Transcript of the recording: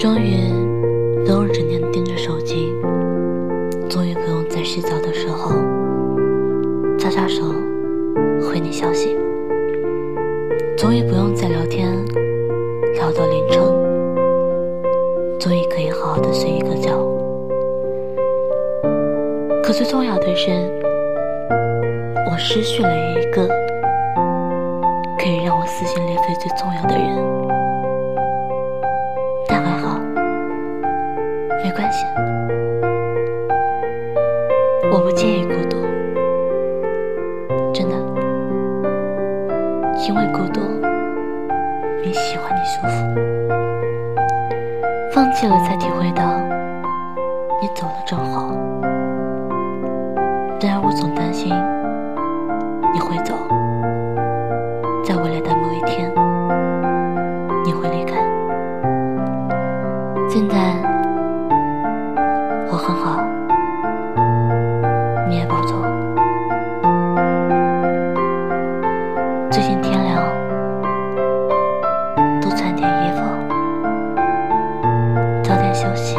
终于不用整天盯着手机，终于不用在洗澡的时候擦擦手回你消息，终于不用再聊天聊到凌晨，终于可以好好的睡一个觉。可最重要的是，我失去了一个可以让我撕心裂肺最重要的人。没关系，我不介意孤独，真的，因为孤独比喜欢你舒服。放弃了才体会到，你走了正好。然而我总担心你会走，在未来的某一天，你会离开。现在很好。你也保重最近天凉多穿点衣服早点休息。